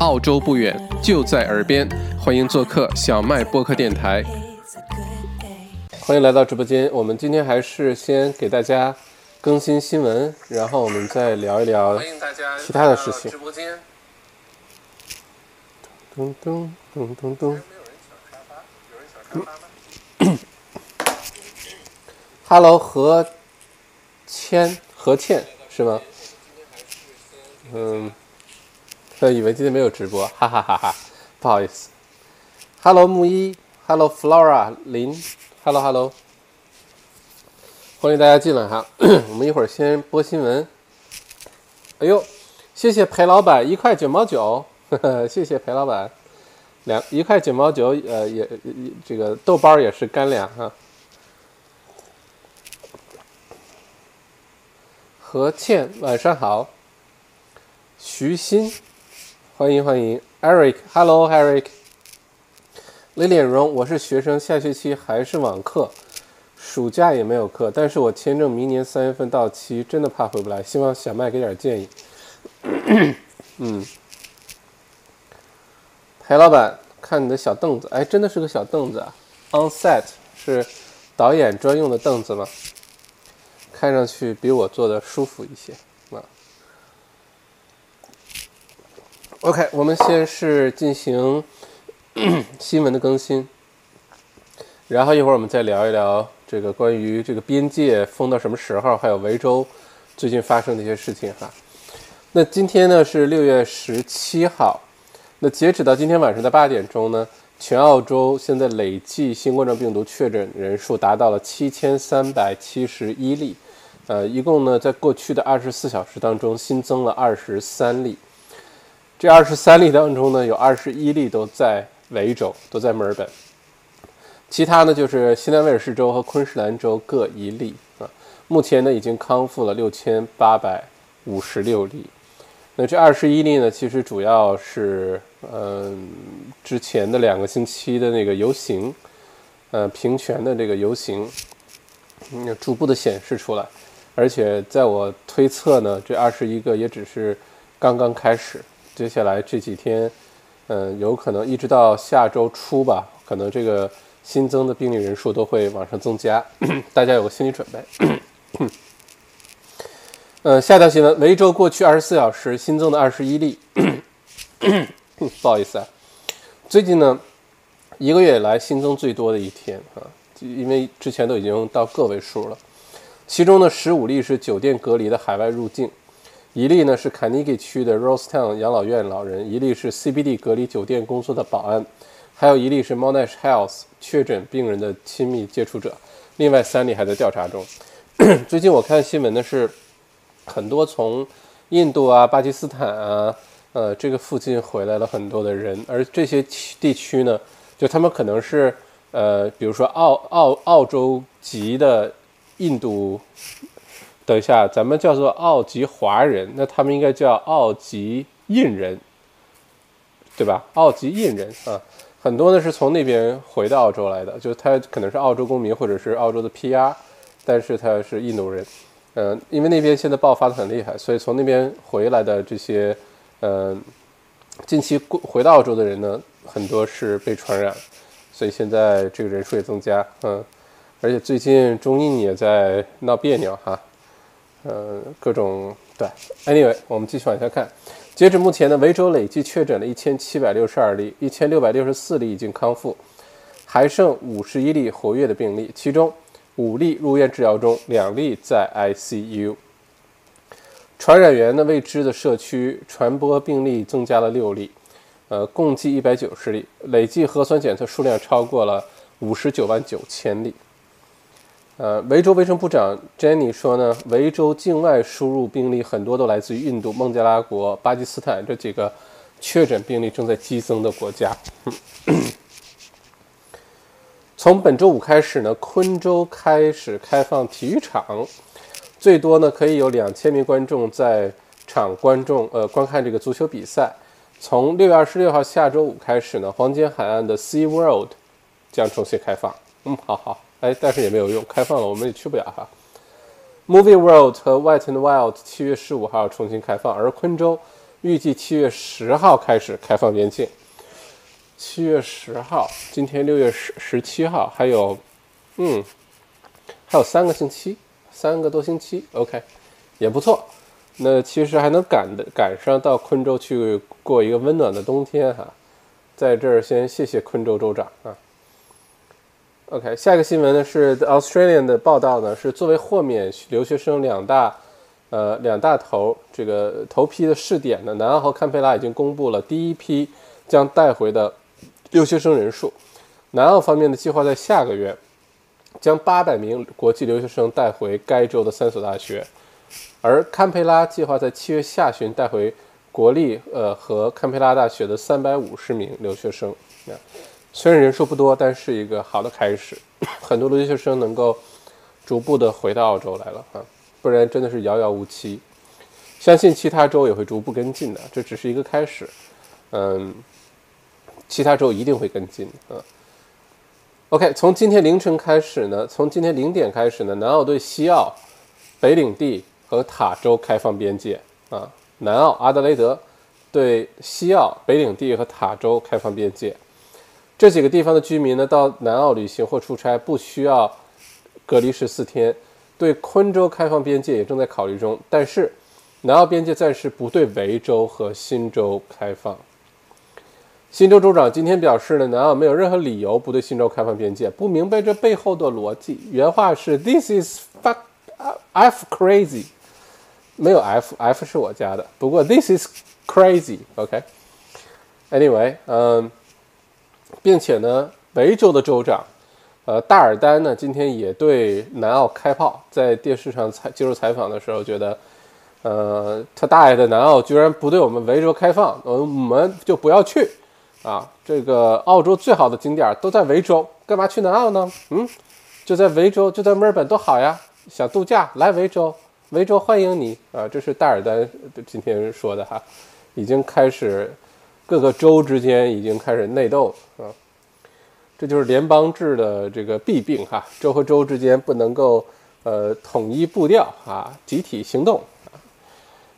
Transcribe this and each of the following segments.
澳洲不远，就在耳边，欢迎做客小麦播客电台。欢迎来到直播间，我们今天还是先给大家更新新闻，然后我们再聊一聊其他的事情。直播间。咚咚咚咚咚。Hello，何谦，何倩是吗？嗯，他以为今天没有直播，哈哈哈哈，不好意思。Hello，木一，Hello，Flora，林，Hello，Hello，欢迎大家进来哈。我们一会儿先播新闻。哎呦，谢谢裴老板，一块九毛九，呵呵，谢谢裴老板，两一块九毛九，呃，也这个豆包也是干粮哈。何倩，晚上好。徐鑫，欢迎欢迎，Eric，Hello Eric，李脸荣，我是学生，下学期还是网课，暑假也没有课，但是我签证明年三月份到期，真的怕回不来，希望小麦给点建议。嗯，裴老板，看你的小凳子，哎，真的是个小凳子啊，On set 是导演专用的凳子吗？看上去比我坐的舒服一些。OK，我们先是进行新闻的更新，然后一会儿我们再聊一聊这个关于这个边界封到什么时候，还有维州最近发生的一些事情哈。那今天呢是六月十七号，那截止到今天晚上的八点钟呢，全澳洲现在累计新冠状病毒确诊人数达到了七千三百七十一例，呃，一共呢在过去的二十四小时当中新增了二十三例。这二十三例当中呢，有二十一例都在维州，都在墨尔本，其他呢就是西南威尔士州和昆士兰州各一例啊。目前呢已经康复了六千八百五十六例。那这二十一例呢，其实主要是嗯之前的两个星期的那个游行，呃平权的这个游行，嗯逐步的显示出来。而且在我推测呢，这二十一个也只是刚刚开始。接下来这几天，嗯，有可能一直到下周初吧，可能这个新增的病例人数都会往上增加，大家有个心理准备。嗯，下条新闻：维州过去二十四小时新增的二十一例。不好意思啊，最近呢，一个月以来新增最多的一天啊，因为之前都已经到个位数了。其中呢，十五例是酒店隔离的海外入境。一例呢是卡尼基区的 Rosetown 养老院老人，一例是 CBD 隔离酒店工作的保安，还有一例是 Monash Health 确诊病人的亲密接触者。另外三例还在调查中。最近我看新闻呢是很多从印度啊、巴基斯坦啊、呃这个附近回来了很多的人，而这些地区呢，就他们可能是呃比如说澳澳澳洲籍的印度。等一下，咱们叫做澳籍华人，那他们应该叫澳籍印人，对吧？澳籍印人啊，很多呢是从那边回到澳洲来的，就是他可能是澳洲公民或者是澳洲的 PR，但是他是印度人，嗯，因为那边现在爆发的很厉害，所以从那边回来的这些，嗯，近期过回到澳洲的人呢，很多是被传染，所以现在这个人数也增加，嗯，而且最近中印也在闹别扭哈。呃，各种对，Anyway，我们继续往下看。截止目前呢，维州累计确诊了一千七百六十二例，一千六百六十四例已经康复，还剩五十一例活跃的病例，其中五例入院治疗中，两例在 ICU。传染源呢未知的社区传播病例增加了六例，呃，共计一百九十例，累计核酸检测数量超过了五十九万九千例。呃，维州卫生部长 Jenny 说呢，维州境外输入病例很多都来自于印度、孟加拉国、巴基斯坦这几个确诊病例正在激增的国家。从本周五开始呢，昆州开始开放体育场，最多呢可以有两千名观众在场观众呃观看这个足球比赛。从六月二十六号下周五开始呢，黄金海岸的 Sea World 将重新开放。嗯，好好。哎，但是也没有用，开放了我们也去不了哈。Movie World 和 White and Wild 七月十五号重新开放，而昆州预计七月十号开始开放边境。七月十号，今天六月十十七号，还有，嗯，还有三个星期，三个多星期，OK，也不错。那其实还能赶的赶上到昆州去过一个温暖的冬天哈。在这儿先谢谢昆州州长啊。OK，下一个新闻呢是 Australian 的报道呢，是作为豁免留学生两大，呃两大头这个头批的试点呢，南澳和堪培拉已经公布了第一批将带回的留学生人数。南澳方面的计划在下个月将八百名国际留学生带回该州的三所大学，而堪培拉计划在七月下旬带回国立呃和堪培拉大学的三百五十名留学生。虽然人数不多，但是一个好的开始。很多留学生能够逐步的回到澳洲来了啊，不然真的是遥遥无期。相信其他州也会逐步跟进的，这只是一个开始。嗯，其他州一定会跟进啊。OK，从今天凌晨开始呢，从今天零点开始呢，南澳对西澳、北领地和塔州开放边界啊。南澳、阿德雷德对西澳、北领地和塔州开放边界。这几个地方的居民呢，到南澳旅行或出差不需要隔离十四天。对昆州开放边界也正在考虑中，但是南澳边界暂时不对维州和新州开放。新州州长今天表示呢，南澳没有任何理由不对新州开放边界，不明白这背后的逻辑。原话是：“This is fuck f crazy。”没有 f，f 是我加的。不过 “this is crazy”。OK，Anyway，嗯。并且呢，维州的州长，呃，大尔丹呢，今天也对南澳开炮，在电视上采接受采访的时候，觉得，呃，他大爷的南澳居然不对我们维州开放，我们我们就不要去，啊，这个澳洲最好的景点都在维州，干嘛去南澳呢？嗯，就在维州，就在墨尔本多好呀，想度假来维州，维州欢迎你啊，这是大尔丹今天说的哈，已经开始。各个州之间已经开始内斗啊，这就是联邦制的这个弊病哈。州和州之间不能够呃统一步调啊，集体行动啊。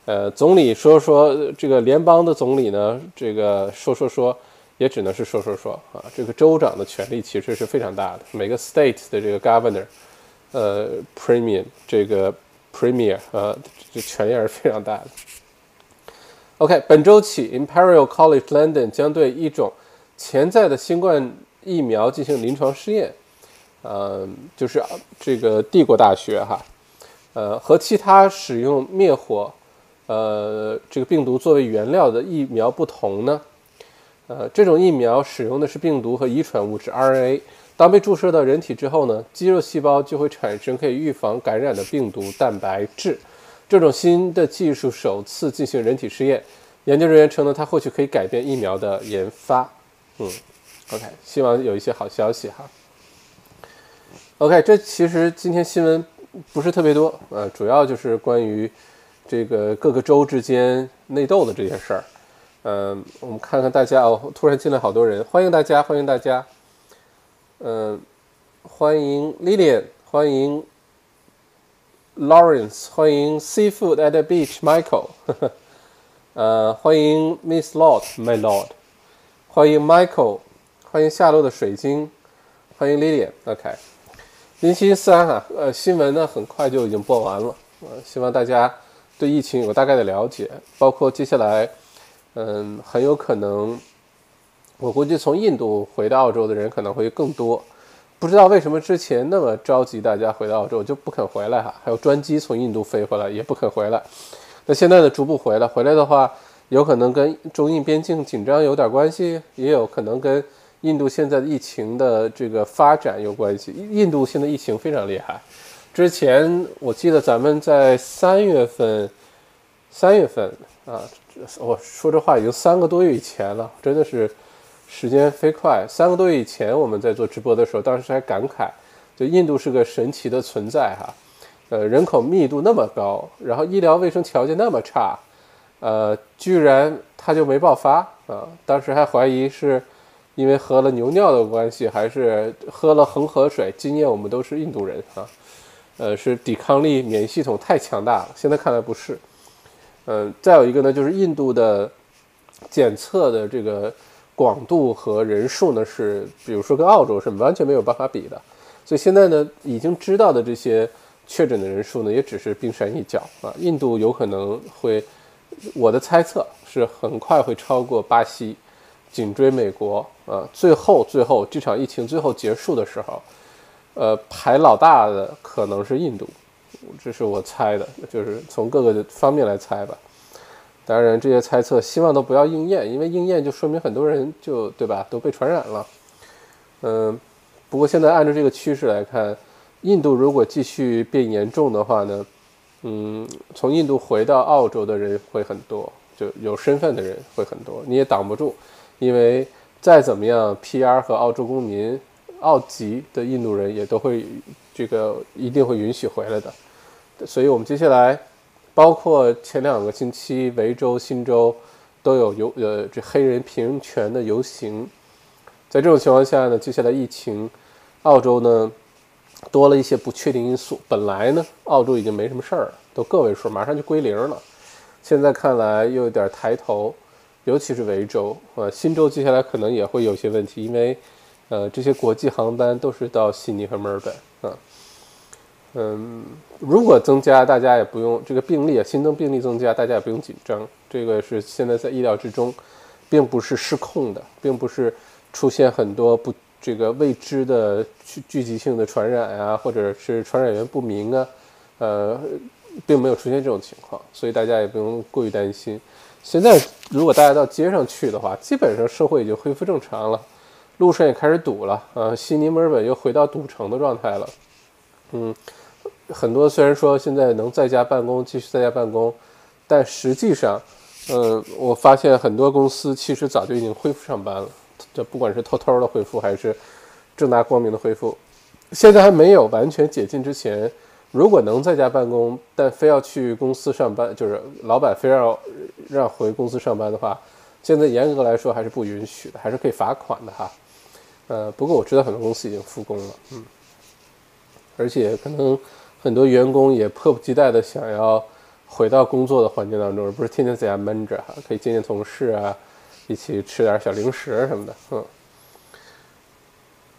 呃，总理说说这个联邦的总理呢，这个说说说也只能是说说说啊。这个州长的权力其实是非常大的，每个 state 的这个 governor，呃，premier 这个 premier 啊，这权力是非常大的。OK，本周起，Imperial College London 将对一种潜在的新冠疫苗进行临床试验。呃，就是这个帝国大学哈，呃，和其他使用灭活呃这个病毒作为原料的疫苗不同呢，呃，这种疫苗使用的是病毒和遗传物质 RNA。当被注射到人体之后呢，肌肉细胞就会产生可以预防感染的病毒蛋白质。这种新的技术首次进行人体试验，研究人员称呢，它或许可以改变疫苗的研发。嗯，OK，希望有一些好消息哈。OK，这其实今天新闻不是特别多，呃，主要就是关于这个各个州之间内斗的这些事儿。嗯，我们看看大家哦，突然进来好多人，欢迎大家，欢迎大家。嗯，欢迎 Lilian，欢迎。Lawrence，欢迎 Seafood at the Beach，Michael，呃，欢迎 Miss Lord，My Lord，欢迎 Michael，欢迎下落的水晶，欢迎 Lilian，OK，星期三哈，呃，新闻呢很快就已经播完了，呃，希望大家对疫情有个大概的了解，包括接下来，嗯，很有可能，我估计从印度回到澳洲的人可能会更多。不知道为什么之前那么着急，大家回到澳洲就不肯回来哈，还有专机从印度飞回来也不肯回来。那现在呢，逐步回来，回来的话，有可能跟中印边境紧张有点关系，也有可能跟印度现在的疫情的这个发展有关系。印度现在疫情非常厉害，之前我记得咱们在三月份，三月份啊，我说这话已经三个多月以前了，真的是。时间飞快，三个多月以前我们在做直播的时候，当时还感慨，就印度是个神奇的存在哈，呃，人口密度那么高，然后医疗卫生条件那么差，呃，居然它就没爆发啊！当时还怀疑是因为喝了牛尿的关系，还是喝了恒河水。今年我们都是印度人啊，呃，是抵抗力、免疫系统太强大了。现在看来不是，嗯，再有一个呢，就是印度的检测的这个广度和人数呢，是比如说跟澳洲是完全没有办法比的。所以现在呢，已经知道的这些确诊的人数呢，也只是冰山一角啊。印度有可能会，我的猜测是很快会超过巴西，紧追美国啊。最后，最后这场疫情最后结束的时候，呃，排老大的可能是印度，这是我猜的，就是从各个方面来猜吧。当然，这些猜测希望都不要应验，因为应验就说明很多人就对吧都被传染了，嗯。不过现在按照这个趋势来看，印度如果继续变严重的话呢，嗯，从印度回到澳洲的人会很多，就有身份的人会很多，你也挡不住，因为再怎么样，PR 和澳洲公民、澳籍的印度人也都会这个一定会允许回来的。所以我们接下来，包括前两个星期，维州、新州都有游呃这黑人平权的游行，在这种情况下呢，接下来疫情。澳洲呢，多了一些不确定因素。本来呢，澳洲已经没什么事儿，都个位数，马上就归零了。现在看来又有点抬头，尤其是维州呃，新州接下来可能也会有些问题，因为呃，这些国际航班都是到悉尼和墨尔本。嗯，如果增加，大家也不用这个病例啊，新增病例增加，大家也不用紧张。这个是现在在意料之中，并不是失控的，并不是出现很多不。这个未知的聚聚集性的传染啊，或者是传染源不明啊，呃，并没有出现这种情况，所以大家也不用过于担心。现在如果大家到街上去的话，基本上社会已经恢复正常了，路上也开始堵了啊，悉尼、墨尔本又回到堵城的状态了。嗯，很多虽然说现在能在家办公，继续在家办公，但实际上，呃，我发现很多公司其实早就已经恢复上班了。这不管是偷偷的恢复，还是正大光明的恢复，现在还没有完全解禁之前，如果能在家办公，但非要去公司上班，就是老板非要让回公司上班的话，现在严格来说还是不允许的，还是可以罚款的哈。呃，不过我知道很多公司已经复工了，嗯，而且可能很多员工也迫不及待的想要回到工作的环境当中，而不是天天在家闷着哈，可以见见同事啊。一起吃点小零食什么的，嗯，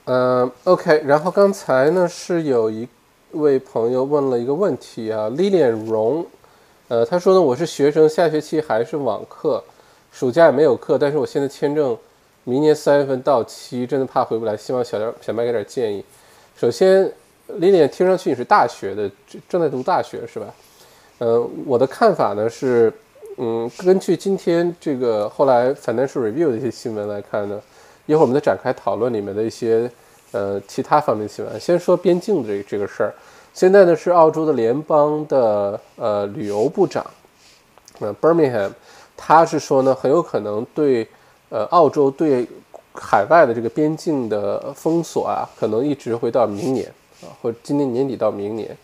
嗯，OK。然后刚才呢是有一位朋友问了一个问题啊 lily 荣，呃，他说呢我是学生，下学期还是网课，暑假也没有课，但是我现在签证明年三月份到期，真的怕回不来，希望小点小麦给点建议。首先，Lilian 听上去你是大学的，正在读大学是吧？嗯，我的看法呢是。嗯，根据今天这个后来 Financial Review 的一些新闻来看呢，一会儿我们再展开讨论里面的一些呃其他方面新闻。先说边境的这这个事儿，现在呢是澳洲的联邦的呃旅游部长，呃 Birmingham，他是说呢很有可能对呃澳洲对海外的这个边境的封锁啊，可能一直会到明年啊，或者今年年底到明年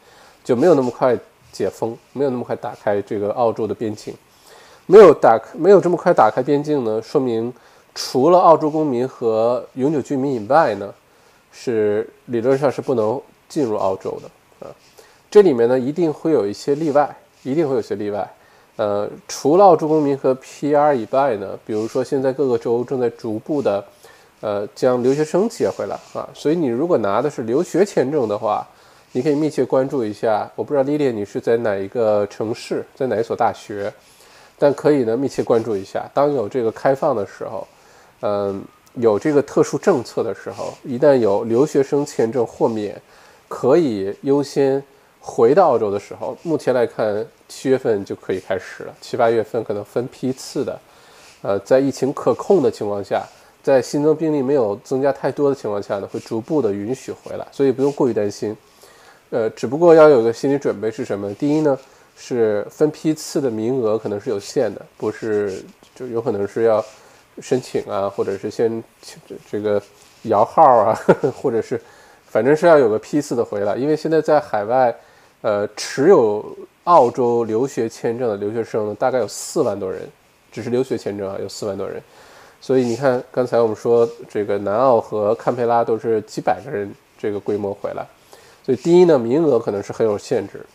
就没有那么快解封，没有那么快打开这个澳洲的边境。没有打，没有这么快打开边境呢，说明除了澳洲公民和永久居民以外呢，是理论上是不能进入澳洲的啊。这里面呢一定会有一些例外，一定会有些例外。呃，除了澳洲公民和 PR 以外呢，比如说现在各个州正在逐步的呃将留学生接回来啊，所以你如果拿的是留学签证的话，你可以密切关注一下。我不知道莉莉你是在哪一个城市，在哪一所大学？但可以呢，密切关注一下。当有这个开放的时候，嗯，有这个特殊政策的时候，一旦有留学生签证豁免，可以优先回到澳洲的时候，目前来看，七月份就可以开始了。七八月份可能分批次的，呃，在疫情可控的情况下，在新增病例没有增加太多的情况下呢，会逐步的允许回来，所以不用过于担心。呃，只不过要有个心理准备是什么？第一呢？是分批次的名额可能是有限的，不是就有可能是要申请啊，或者是先这个摇号啊，或者是反正是要有个批次的回来。因为现在在海外，呃，持有澳洲留学签证的留学生呢大概有四万多人，只是留学签证啊，有四万多人。所以你看，刚才我们说这个南澳和堪培拉都是几百个人这个规模回来，所以第一呢，名额可能是很有限制。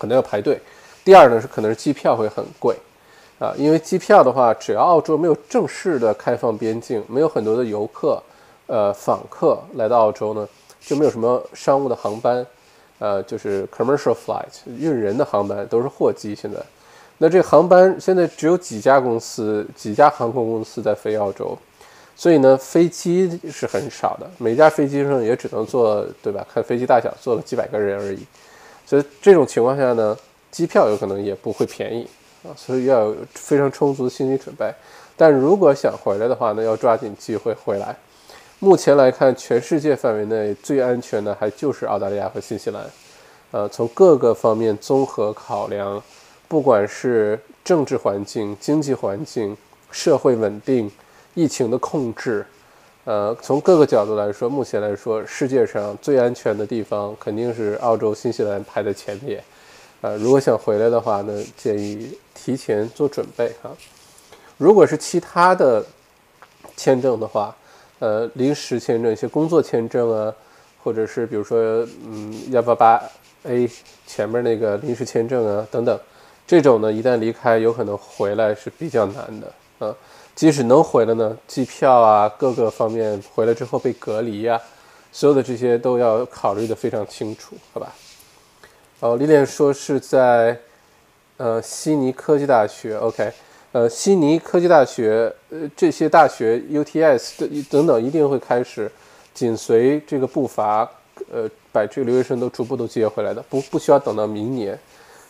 可能要排队。第二呢是可能是机票会很贵，啊，因为机票的话，只要澳洲没有正式的开放边境，没有很多的游客，呃，访客来到澳洲呢，就没有什么商务的航班，呃，就是 commercial flight 运人的航班都是货机。现在，那这航班现在只有几家公司，几家航空公司在飞澳洲，所以呢，飞机是很少的，每家飞机上也只能坐，对吧？看飞机大小，坐了几百个人而已。所以这种情况下呢，机票有可能也不会便宜啊，所以要有非常充足的心理准备。但如果想回来的话呢，要抓紧机会回来。目前来看，全世界范围内最安全的还就是澳大利亚和新西兰。呃，从各个方面综合考量，不管是政治环境、经济环境、社会稳定、疫情的控制。呃，从各个角度来说，目前来说，世界上最安全的地方肯定是澳洲、新西兰排在前列。呃，如果想回来的话呢，建议提前做准备哈。如果是其他的签证的话，呃，临时签证、一些工作签证啊，或者是比如说，嗯，幺八八 A 前面那个临时签证啊等等，这种呢，一旦离开，有可能回来是比较难的啊。即使能回来呢，机票啊，各个方面回来之后被隔离呀，所有的这些都要考虑的非常清楚，好吧？哦，丽莲说是在呃悉尼科技大学，OK，呃悉尼科技大学，呃这些大学 UTS 等等等一定会开始紧随这个步伐，呃把这个留学生都逐步都接回来的，不不需要等到明年，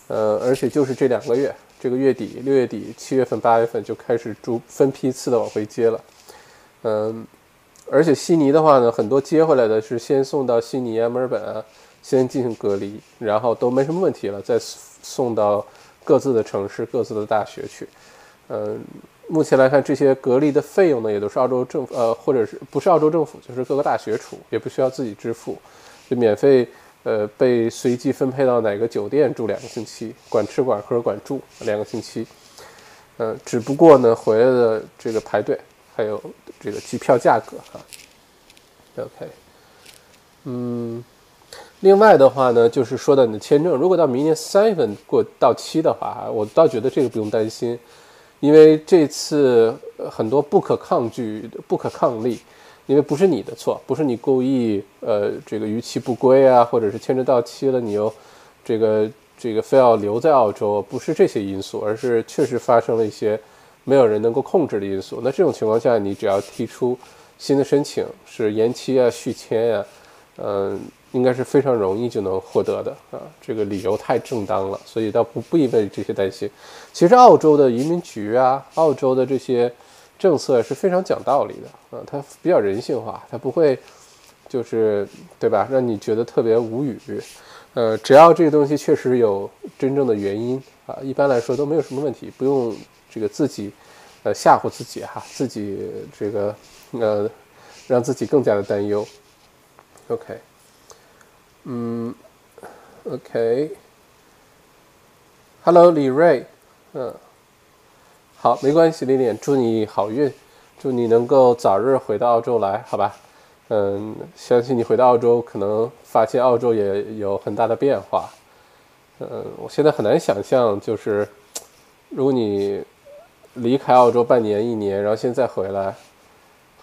呃而且就是这两个月。这个月底，六月底、七月份、八月份就开始逐分批次的往回接了，嗯，而且悉尼的话呢，很多接回来的是先送到悉尼啊、墨尔本啊，先进行隔离，然后都没什么问题了，再送到各自的城市、各自的大学去。嗯，目前来看，这些隔离的费用呢，也都是澳洲政府，呃，或者是不是澳洲政府，就是各个大学出，也不需要自己支付，就免费。呃，被随机分配到哪个酒店住两个星期，管吃管喝管住两个星期。嗯，只不过呢，回来的这个排队还有这个机票价格哈。OK，嗯，另外的话呢，就是说到你的签证，如果到明年三月份过到期的话，我倒觉得这个不用担心，因为这次很多不可抗拒、不可抗力。因为不是你的错，不是你故意，呃，这个逾期不归啊，或者是签证到期了，你又这个这个非要留在澳洲，不是这些因素，而是确实发生了一些没有人能够控制的因素。那这种情况下，你只要提出新的申请，是延期啊、续签呀，嗯，应该是非常容易就能获得的啊。这个理由太正当了，所以倒不不必为这些担心。其实澳洲的移民局啊，澳洲的这些。政策是非常讲道理的啊，它比较人性化，它不会就是对吧，让你觉得特别无语。呃，只要这个东西确实有真正的原因啊，一般来说都没有什么问题，不用这个自己呃吓唬自己哈，自己这个呃让自己更加的担忧。OK，嗯，OK，Hello，李瑞，嗯。好，没关系，丽丽，祝你好运，祝你能够早日回到澳洲来，好吧？嗯，相信你回到澳洲，可能发现澳洲也有很大的变化。嗯，我现在很难想象，就是如果你离开澳洲半年、一年，然后现在回来，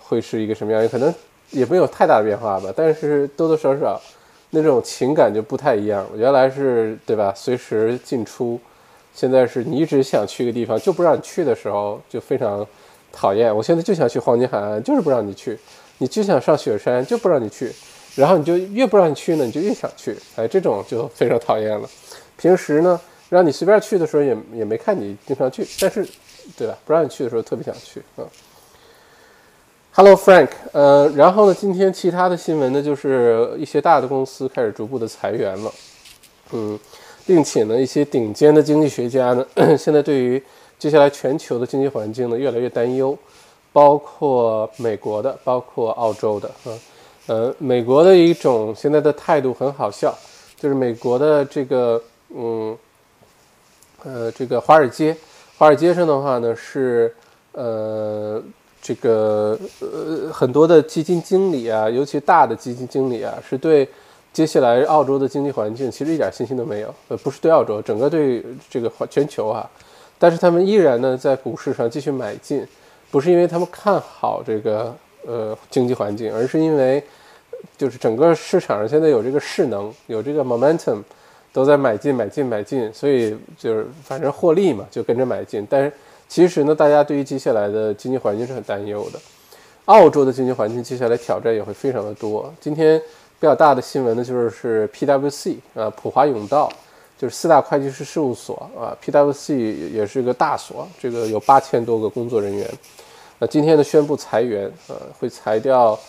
会是一个什么样？可能也没有太大的变化吧，但是多多少少那种情感就不太一样。原来是对吧？随时进出。现在是你一直想去个地方，就不让你去的时候，就非常讨厌。我现在就想去黄金海岸，就是不让你去；你就想上雪山，就不让你去。然后你就越不让你去呢，你就越想去。哎，这种就非常讨厌了。平时呢，让你随便去的时候，也也没看你经常去，但是，对吧？不让你去的时候，特别想去嗯。Hello Frank，呃，然后呢，今天其他的新闻呢，就是一些大的公司开始逐步的裁员了，嗯。并且呢，一些顶尖的经济学家呢，现在对于接下来全球的经济环境呢，越来越担忧，包括美国的，包括澳洲的，啊，呃，美国的一种现在的态度很好笑，就是美国的这个，嗯，呃，这个华尔街，华尔街上的话呢，是，呃，这个，呃，很多的基金经理啊，尤其大的基金经理啊，是对。接下来澳洲的经济环境其实一点信心都没有，呃，不是对澳洲，整个对这个环全球啊。但是他们依然呢在股市上继续买进，不是因为他们看好这个呃经济环境，而是因为就是整个市场上现在有这个势能，有这个 momentum，都在买进买进买进，所以就是反正获利嘛，就跟着买进。但是其实呢，大家对于接下来的经济环境是很担忧的。澳洲的经济环境接下来挑战也会非常的多。今天。比较大的新闻呢，就是是 PWC 啊，普华永道，就是四大会计师事务所啊，PWC 也是个大所，这个有八千多个工作人员。那今天呢，宣布裁员啊，会裁掉。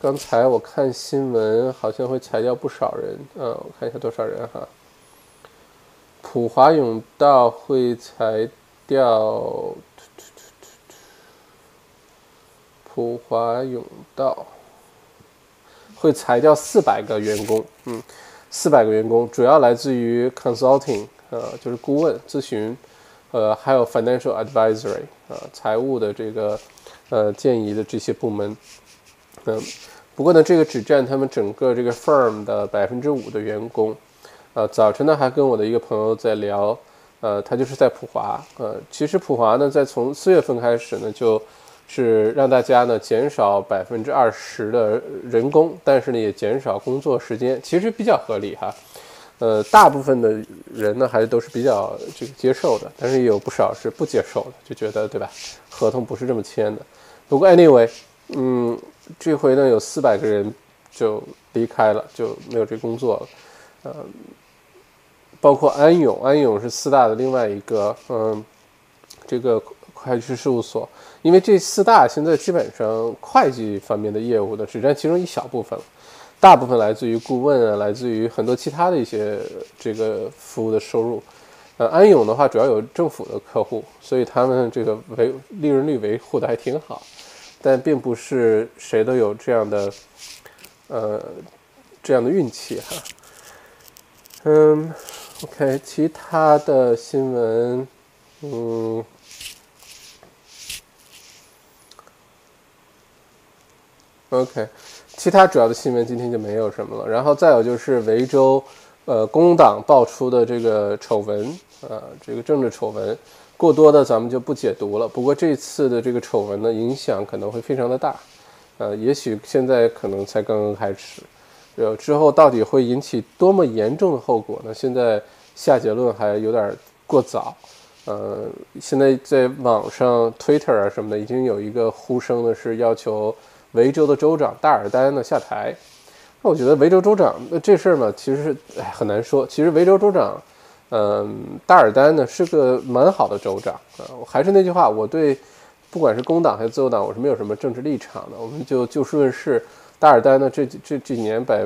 刚才我看新闻，好像会裁掉不少人。嗯，我看一下多少人哈。普华永道会裁掉，普华永道。会裁掉四百个员工，嗯，四百个员工主要来自于 consulting，呃，就是顾问咨询，呃，还有 financial advisory，啊，财务的这个，呃，建议的这些部门，嗯，不过呢，这个只占他们整个这个 firm 的百分之五的员工，呃，早晨呢还跟我的一个朋友在聊，呃，他就是在普华，呃，其实普华呢在从四月份开始呢就。是让大家呢减少百分之二十的人工，但是呢也减少工作时间，其实比较合理哈。呃，大部分的人呢还是都是比较这个接受的，但是也有不少是不接受的，就觉得对吧？合同不是这么签的。不过 anyway，嗯，这回呢有四百个人就离开了，就没有这工作了。呃，包括安永，安永是四大的另外一个，嗯，这个会计师事务所。因为这四大现在基本上会计方面的业务呢，只占其中一小部分了，大部分来自于顾问啊，来自于很多其他的一些这个服务的收入。呃，安永的话主要有政府的客户，所以他们这个维利润率维护的还挺好，但并不是谁都有这样的呃这样的运气哈。嗯，OK，其他的新闻，嗯。OK，其他主要的新闻今天就没有什么了。然后再有就是维州，呃，工党爆出的这个丑闻，啊，这个政治丑闻，过多的咱们就不解读了。不过这次的这个丑闻呢，影响可能会非常的大，呃，也许现在可能才刚刚开始，呃，之后到底会引起多么严重的后果呢？现在下结论还有点过早。呃，现在在网上 Twitter 啊什么的，已经有一个呼声呢，是要求。维州的州长大尔丹呢下台，那我觉得维州州长那这事儿嘛，其实是哎很难说。其实维州州长，嗯，大尔丹呢是个蛮好的州长啊。我还是那句话，我对不管是工党还是自由党，我是没有什么政治立场的。我们就就事论事。大尔丹呢这这这几年把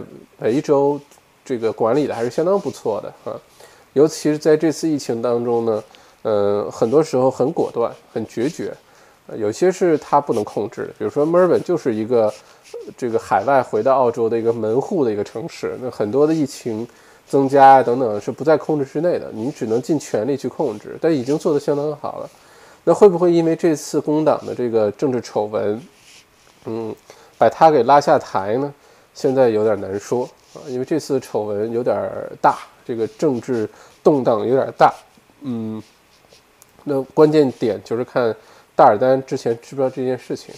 维州这个管理的还是相当不错的啊，尤其是在这次疫情当中呢，嗯，很多时候很果断，很决绝。有些是他不能控制的，比如说墨尔本就是一个这个海外回到澳洲的一个门户的一个城市，那很多的疫情增加啊等等是不在控制之内的，你只能尽全力去控制，但已经做得相当好了。那会不会因为这次工党的这个政治丑闻，嗯，把他给拉下台呢？现在有点难说啊，因为这次丑闻有点大，这个政治动荡有点大，嗯，那关键点就是看。大尔丹之前知不知道这件事情？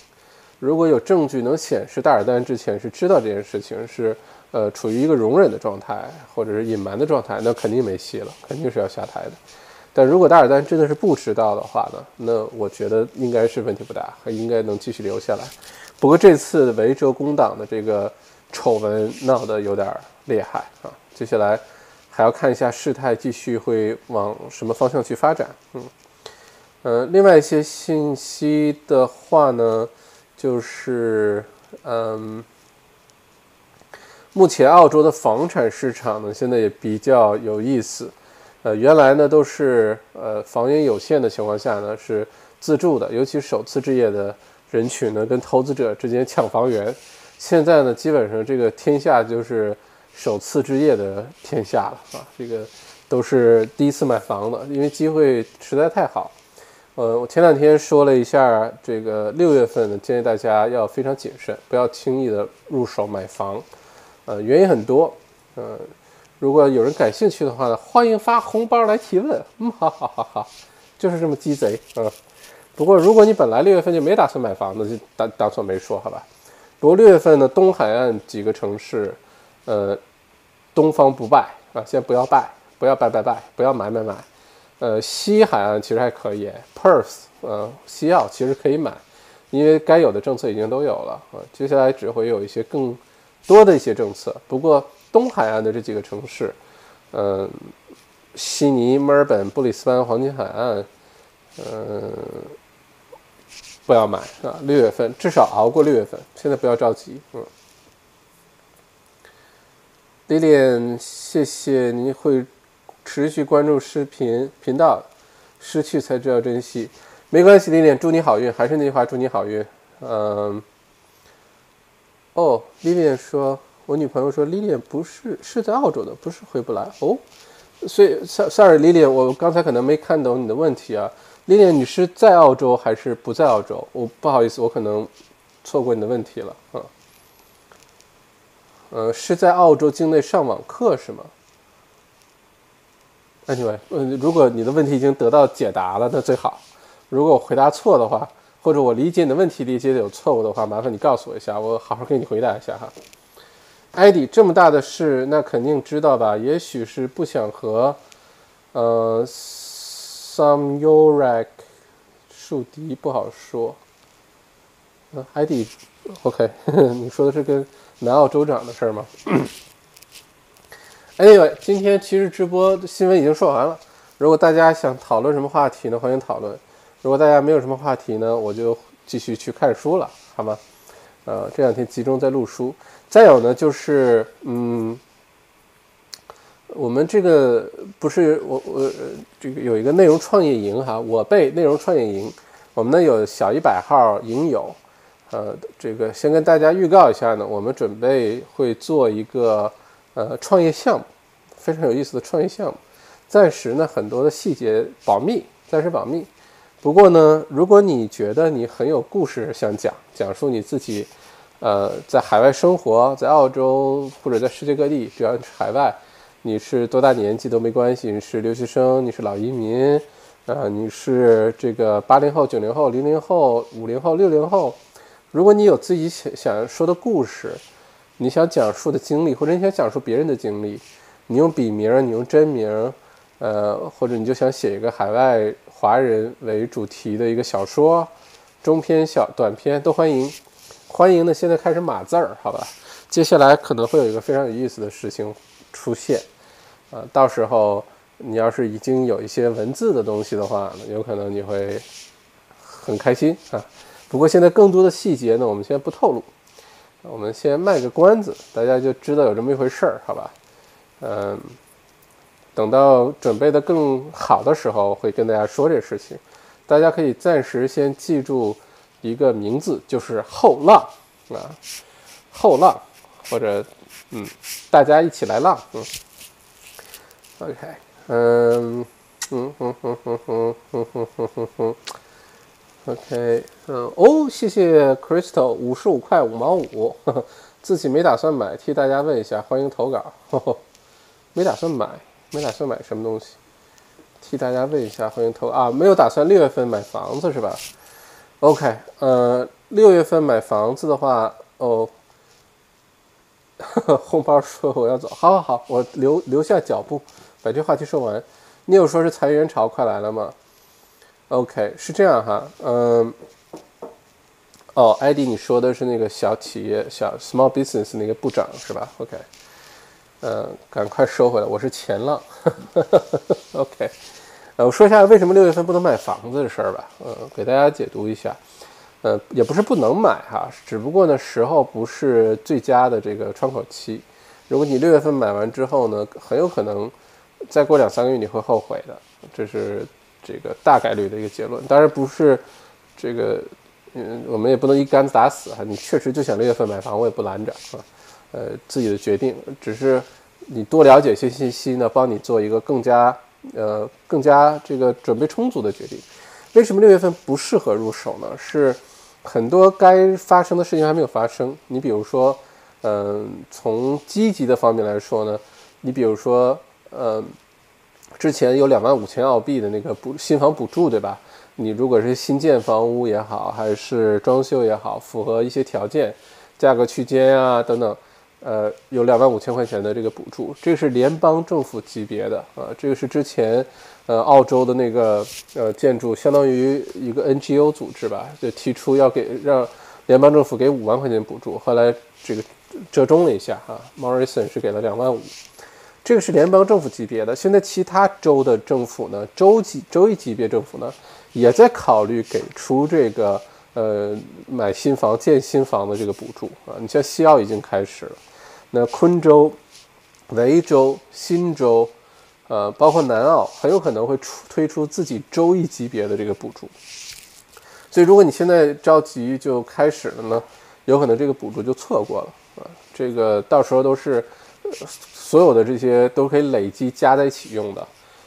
如果有证据能显示大尔丹之前是知道这件事情，是呃处于一个容忍的状态，或者是隐瞒的状态，那肯定没戏了，肯定是要下台的。但如果大尔丹真的是不知道的话呢？那我觉得应该是问题不大，还应该能继续留下来。不过这次维州工党的这个丑闻闹得有点厉害啊，接下来还要看一下事态继续会往什么方向去发展。嗯。呃，另外一些信息的话呢，就是，嗯，目前澳洲的房产市场呢，现在也比较有意思。呃，原来呢都是呃房源有限的情况下呢是自住的，尤其首次置业的人群呢跟投资者之间抢房源。现在呢，基本上这个天下就是首次置业的天下了啊，这个都是第一次买房的，因为机会实在太好。呃，我前两天说了一下，这个六月份呢，建议大家要非常谨慎，不要轻易的入手买房。呃，原因很多，呃，如果有人感兴趣的话呢，欢迎发红包来提问。嗯，好好好好，就是这么鸡贼。嗯，不过如果你本来六月份就没打算买房子，就当当做没说，好吧？不过六月份呢，东海岸几个城市，呃，东方不败啊，先不要败，不要败败败，不要买买买。呃，西海岸其实还可以，Perth，呃，西澳其实可以买，因为该有的政策已经都有了啊。接下来只会有一些更多的一些政策。不过东海岸的这几个城市，嗯，悉尼、墨尔本、布里斯班、黄金海岸，嗯，不要买啊。六月份至少熬过六月份，现在不要着急。嗯，Lilian，谢谢您会。持续关注视频频道，失去才知道珍惜。没关系，丽丽，祝你好运。还是那句话，祝你好运。嗯。哦，丽丽说，我女朋友说，丽丽不是是在澳洲的，不是回不来。哦，所以，sorry，丽丽，我刚才可能没看懂你的问题啊。丽丽，你是在澳洲还是不在澳洲？我不好意思，我可能错过你的问题了。嗯。呃，是在澳洲境内上网课是吗？Anyway，嗯，如果你的问题已经得到解答了，那最好。如果我回答错的话，或者我理解你的问题理解的有错误的话，麻烦你告诉我一下，我好好给你回答一下哈。艾迪，这么大的事，那肯定知道吧？也许是不想和呃 some Urak 树敌，不好说。嗯，艾迪，OK，你说的是跟南澳州长的事儿吗？Anyway，今天其实直播新闻已经说完了。如果大家想讨论什么话题呢，欢迎讨论。如果大家没有什么话题呢，我就继续去看书了，好吗？呃，这两天集中在录书。再有呢，就是嗯，我们这个不是我我这个有一个内容创业营哈，我被内容创业营，我们呢有小一百号营友，呃，这个先跟大家预告一下呢，我们准备会做一个。呃，创业项目非常有意思的创业项目，暂时呢很多的细节保密，暂时保密。不过呢，如果你觉得你很有故事想讲，讲述你自己，呃，在海外生活，在澳洲或者在世界各地，只要是海外，你是多大年纪都没关系，你是留学生，你是老移民，呃，你是这个八零后、九零后、零零后、五零后、六零后，如果你有自己想想说的故事。你想讲述的经历，或者你想讲述别人的经历，你用笔名，你用真名，呃，或者你就想写一个海外华人为主题的一个小说、中篇、小短篇都欢迎。欢迎呢，现在开始码字儿，好吧？接下来可能会有一个非常有意思的事情出现，啊，到时候你要是已经有一些文字的东西的话，有可能你会很开心啊。不过现在更多的细节呢，我们先不透露。我们先卖个关子，大家就知道有这么一回事儿，好吧？嗯，等到准备的更好的时候，会跟大家说这事情。大家可以暂时先记住一个名字，就是后浪啊，后浪，或者嗯，大家一起来浪，嗯，OK，嗯，嗯哼哼哼哼哼哼哼哼哼。OK，嗯，哦，谢谢 Crystal，五十五块五毛五，自己没打算买，替大家问一下，欢迎投稿。没打算买，没打算买什么东西，替大家问一下，欢迎投啊，没有打算六月份买房子是吧？OK，呃，六月份买房子的话，哦，红包说我要走，好好好，我留留下脚步，把这话题说完。你有说是裁员潮快来了吗？OK，是这样哈，嗯，哦，艾迪，你说的是那个小企业、小 small business 那个部长是吧？OK，嗯，赶快收回来，我是前浪。OK，呃，我说一下为什么六月份不能买房子的事儿吧，嗯，给大家解读一下，呃，也不是不能买哈，只不过呢时候不是最佳的这个窗口期，如果你六月份买完之后呢，很有可能再过两三个月你会后悔的，这是。这个大概率的一个结论，当然不是这个，嗯，我们也不能一竿子打死啊。你确实就想六月份买房，我也不拦着啊。呃，自己的决定，只是你多了解一些信息呢，帮你做一个更加呃更加这个准备充足的决定。为什么六月份不适合入手呢？是很多该发生的事情还没有发生。你比如说，嗯，从积极的方面来说呢，你比如说，呃，之前有两万五千澳币的那个补新房补助，对吧？你如果是新建房屋也好，还是装修也好，符合一些条件，价格区间啊等等，呃，有两万五千块钱的这个补助，这是联邦政府级别的啊，这个是之前，呃，澳洲的那个呃建筑，相当于一个 NGO 组织吧，就提出要给让联邦政府给五万块钱补助，后来这个折中了一下哈，Morrison 是给了两万五。这个是联邦政府级别的，现在其他州的政府呢，州级、州一级别政府呢，也在考虑给出这个呃买新房、建新房的这个补助啊。你像西澳已经开始了，那昆州、维州、新州，呃，包括南澳，很有可能会出推出自己州一级别的这个补助。所以，如果你现在着急就开始了呢，有可能这个补助就错过了啊。这个到时候都是。所有的这些都可以累积加在一起用的，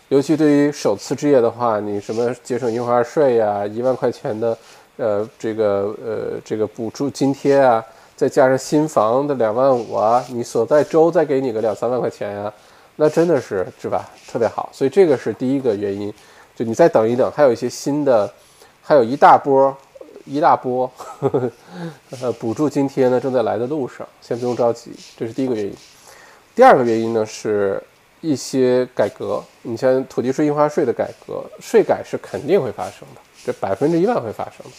尤其对于首次置业的话，你什么节省印花税呀，一万块钱的，呃，这个呃这个补助津贴啊，再加上新房的两万五啊，你所在州再给你个两三万块钱呀，那真的是是吧？特别好，所以这个是第一个原因，就你再等一等，还有一些新的，还有一大波一大波，呃，补助津贴呢正在来的路上，先不用着急，这是第一个原因。第二个原因呢，是一些改革。你像土地税、印花税的改革，税改是肯定会发生的，这百分之一万会发生的。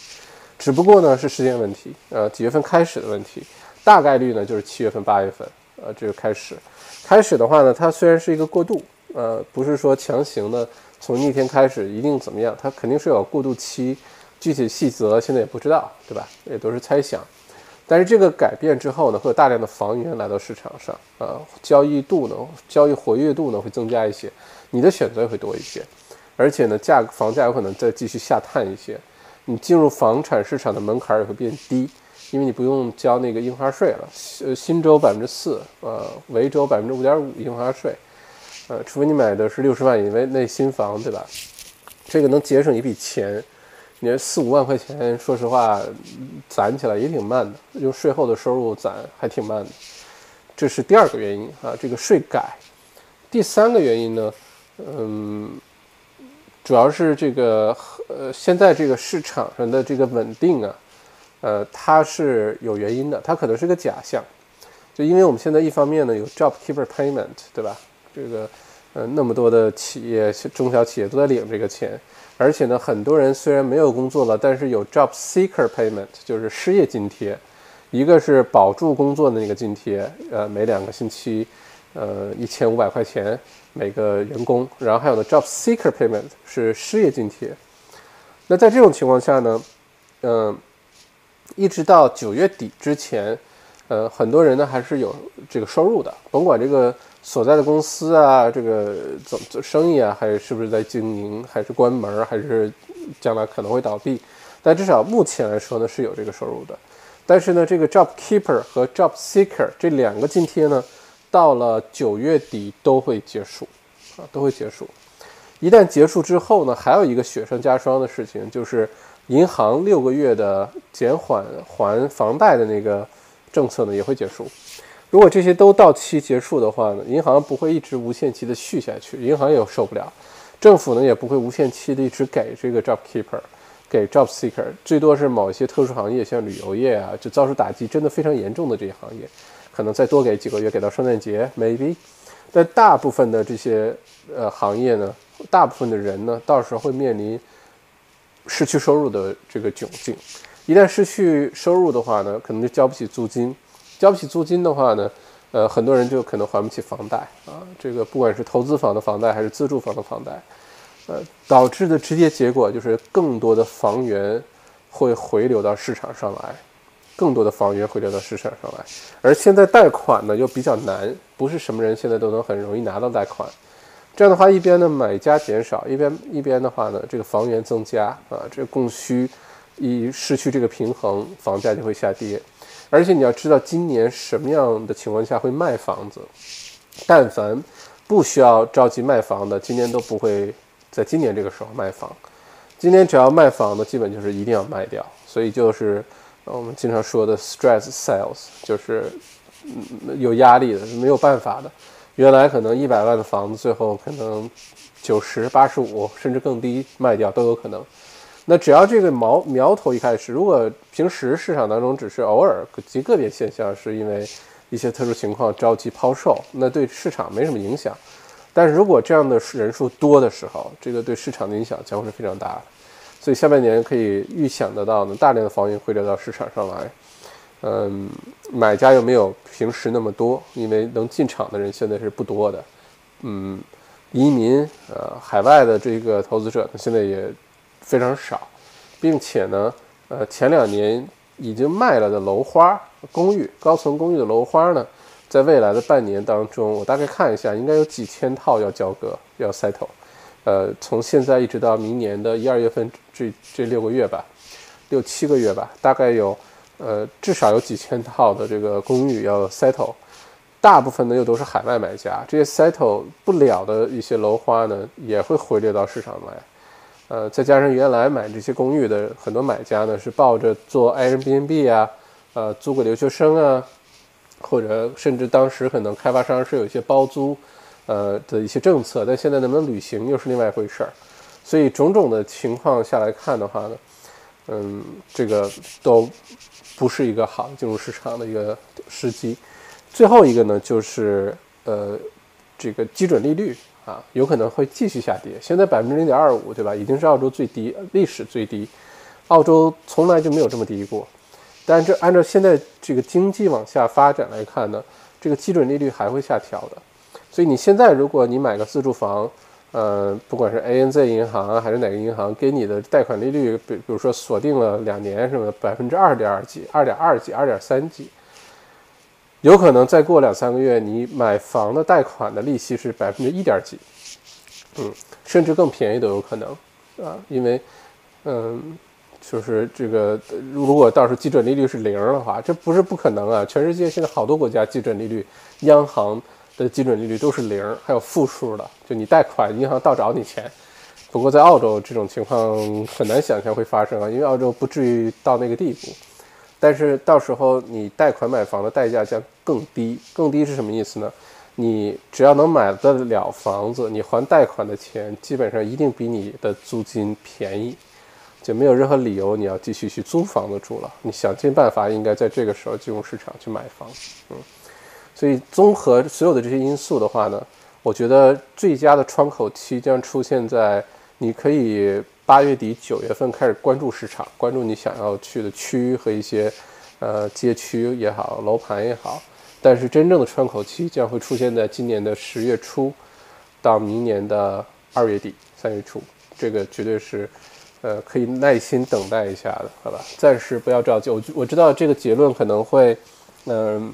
只不过呢，是时间问题，呃，几月份开始的问题。大概率呢，就是七月份、八月份，呃，这个开始。开始的话呢，它虽然是一个过渡，呃，不是说强行的从那天开始一定怎么样，它肯定是有过渡期，具体细则现在也不知道，对吧？也都是猜想。但是这个改变之后呢，会有大量的房源来到市场上，啊，交易度呢，交易活跃度呢会增加一些，你的选择也会多一些，而且呢，价房价有可能再继续下探一些，你进入房产市场的门槛也会变低，因为你不用交那个印花税了，呃，新州百分之四，呃，维州百分之五点五印花税，呃，除非你买的是六十万以内新房，对吧？这个能节省一笔钱。你这四五万块钱，说实话，攒起来也挺慢的，用税后的收入攒还挺慢的，这是第二个原因啊。这个税改，第三个原因呢，嗯，主要是这个呃，现在这个市场上的这个稳定啊，呃，它是有原因的，它可能是个假象，就因为我们现在一方面呢有 Job Keeper Payment，对吧？这个呃那么多的企业中小企业都在领这个钱。而且呢，很多人虽然没有工作了，但是有 job seeker payment，就是失业津贴。一个是保住工作的那个津贴，呃，每两个星期，呃，一千五百块钱每个员工。然后还有呢 job seeker payment 是失业津贴。那在这种情况下呢，嗯，一直到九月底之前，呃，很多人呢还是有这个收入的，甭管这个。所在的公司啊，这个怎么做生意啊，还是是不是在经营，还是关门，还是将来可能会倒闭？但至少目前来说呢，是有这个收入的。但是呢，这个 Job Keeper 和 Job Seeker 这两个津贴呢，到了九月底都会结束，啊，都会结束。一旦结束之后呢，还有一个雪上加霜的事情，就是银行六个月的减缓还房贷的那个政策呢，也会结束。如果这些都到期结束的话呢，银行不会一直无限期的续下去，银行也受不了，政府呢也不会无限期的一直给这个 job keeper，给 job seeker，最多是某一些特殊行业，像旅游业啊，就遭受打击真的非常严重的这些行业，可能再多给几个月，给到圣诞节 maybe，但大部分的这些呃行业呢，大部分的人呢，到时候会面临失去收入的这个窘境，一旦失去收入的话呢，可能就交不起租金。交不起租金的话呢，呃，很多人就可能还不起房贷啊。这个不管是投资房的房贷还是自住房的房贷，呃，导致的直接结果就是更多的房源会回流到市场上来，更多的房源回流到市场上来。而现在贷款呢又比较难，不是什么人现在都能很容易拿到贷款。这样的话，一边呢买家减少，一边一边的话呢，这个房源增加啊，这个供需一失去这个平衡，房价就会下跌。而且你要知道，今年什么样的情况下会卖房子？但凡不需要着急卖房的，今年都不会在今年这个时候卖房。今年只要卖房的，基本就是一定要卖掉。所以就是我们经常说的 stress sales，就是有压力的，是没有办法的。原来可能一百万的房子，最后可能九十八十五甚至更低卖掉都有可能。那只要这个苗苗头一开始，如果平时市场当中只是偶尔极个别现象，是因为一些特殊情况着急抛售，那对市场没什么影响。但是如果这样的人数多的时候，这个对市场的影响将会是非常大的。所以下半年可以预想得到呢，大量的房源会流到市场上来。嗯，买家又没有平时那么多，因为能进场的人现在是不多的。嗯，移民呃，海外的这个投资者呢，现在也。非常少，并且呢，呃，前两年已经卖了的楼花公寓、高层公寓的楼花呢，在未来的半年当中，我大概看一下，应该有几千套要交割、要 settle。呃，从现在一直到明年的一二月份这这六个月吧，六七个月吧，大概有呃至少有几千套的这个公寓要 settle。大部分呢又都是海外买家，这些 settle 不了的一些楼花呢，也会回流到市场来。呃，再加上原来买这些公寓的很多买家呢，是抱着做 Airbnb 啊，呃，租个留学生啊，或者甚至当时可能开发商是有一些包租，呃的一些政策，但现在能不能履行又是另外一回事儿。所以种种的情况下来看的话呢，嗯，这个都不是一个好进入市场的一个时机。最后一个呢，就是呃，这个基准利率。啊，有可能会继续下跌。现在百分之零点二五，对吧？已经是澳洲最低，历史最低。澳洲从来就没有这么低过。但是按照现在这个经济往下发展来看呢，这个基准利率还会下调的。所以你现在如果你买个自住房，呃，不管是 ANZ 银行，还是哪个银行给你的贷款利率，比比如说锁定了两年什么百分之二点几、二点二几、二点三几。有可能再过两三个月，你买房的贷款的利息是百分之一点几，嗯，甚至更便宜都有可能，啊，因为，嗯，就是这个，如果到时候基准利率是零的话，这不是不可能啊。全世界现在好多国家基准利率，央行的基准利率都是零，还有负数的，就你贷款，银行倒找你钱。不过在澳洲这种情况很难想象会发生啊，因为澳洲不至于到那个地步。但是到时候你贷款买房的代价将更低，更低是什么意思呢？你只要能买得了房子，你还贷款的钱基本上一定比你的租金便宜，就没有任何理由你要继续去租房子住了。你想尽办法，应该在这个时候进入市场去买房。嗯，所以综合所有的这些因素的话呢，我觉得最佳的窗口期将出现在你可以。八月底九月份开始关注市场，关注你想要去的区和一些，呃街区也好，楼盘也好。但是真正的窗口期将会出现在今年的十月初，到明年的二月底三月初。这个绝对是，呃，可以耐心等待一下的，好吧？暂时不要着急。我我知道这个结论可能会，嗯，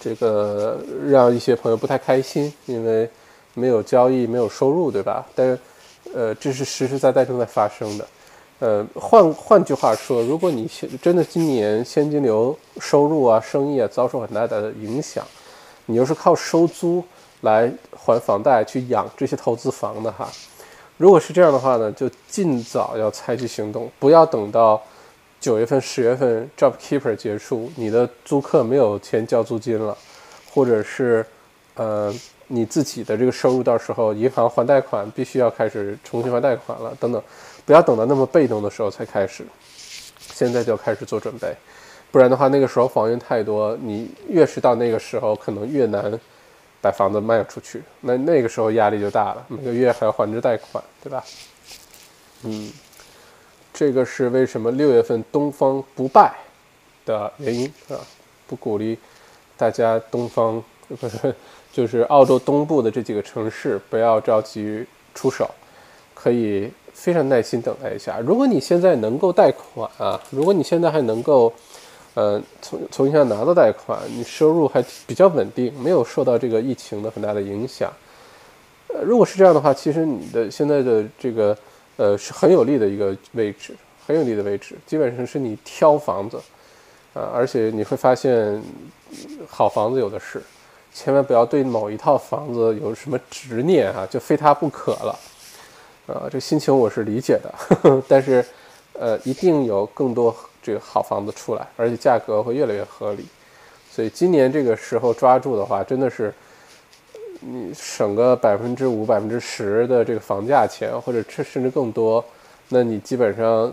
这个让一些朋友不太开心，因为没有交易，没有收入，对吧？但是。呃，这是实实在在正在发生的。呃，换换句话说，如果你现真的今年现金流收入啊、生意啊遭受很大的影响，你又是靠收租来还房贷去养这些投资房的哈，如果是这样的话呢，就尽早要采取行动，不要等到九月份、十月份 Job Keeper 结束，你的租客没有钱交租金了，或者是呃。你自己的这个收入，到时候银行还贷款必须要开始重新还贷款了，等等，不要等到那么被动的时候才开始，现在就开始做准备，不然的话，那个时候房源太多，你越是到那个时候，可能越难把房子卖出去，那那个时候压力就大了，每个月还要还着贷款，对吧？嗯，这个是为什么六月份东方不败的原因啊，不鼓励大家东方不是。就是澳洲东部的这几个城市，不要着急出手，可以非常耐心等待一下。如果你现在能够贷款啊，如果你现在还能够，呃，从从银行拿到贷款，你收入还比较稳定，没有受到这个疫情的很大的影响。呃，如果是这样的话，其实你的现在的这个，呃，是很有利的一个位置，很有利的位置，基本上是你挑房子，啊，而且你会发现好房子有的是。千万不要对某一套房子有什么执念啊，就非它不可了，啊，这个心情我是理解的，但是，呃，一定有更多这个好房子出来，而且价格会越来越合理，所以今年这个时候抓住的话，真的是你省个百分之五、百分之十的这个房价钱，或者甚至更多，那你基本上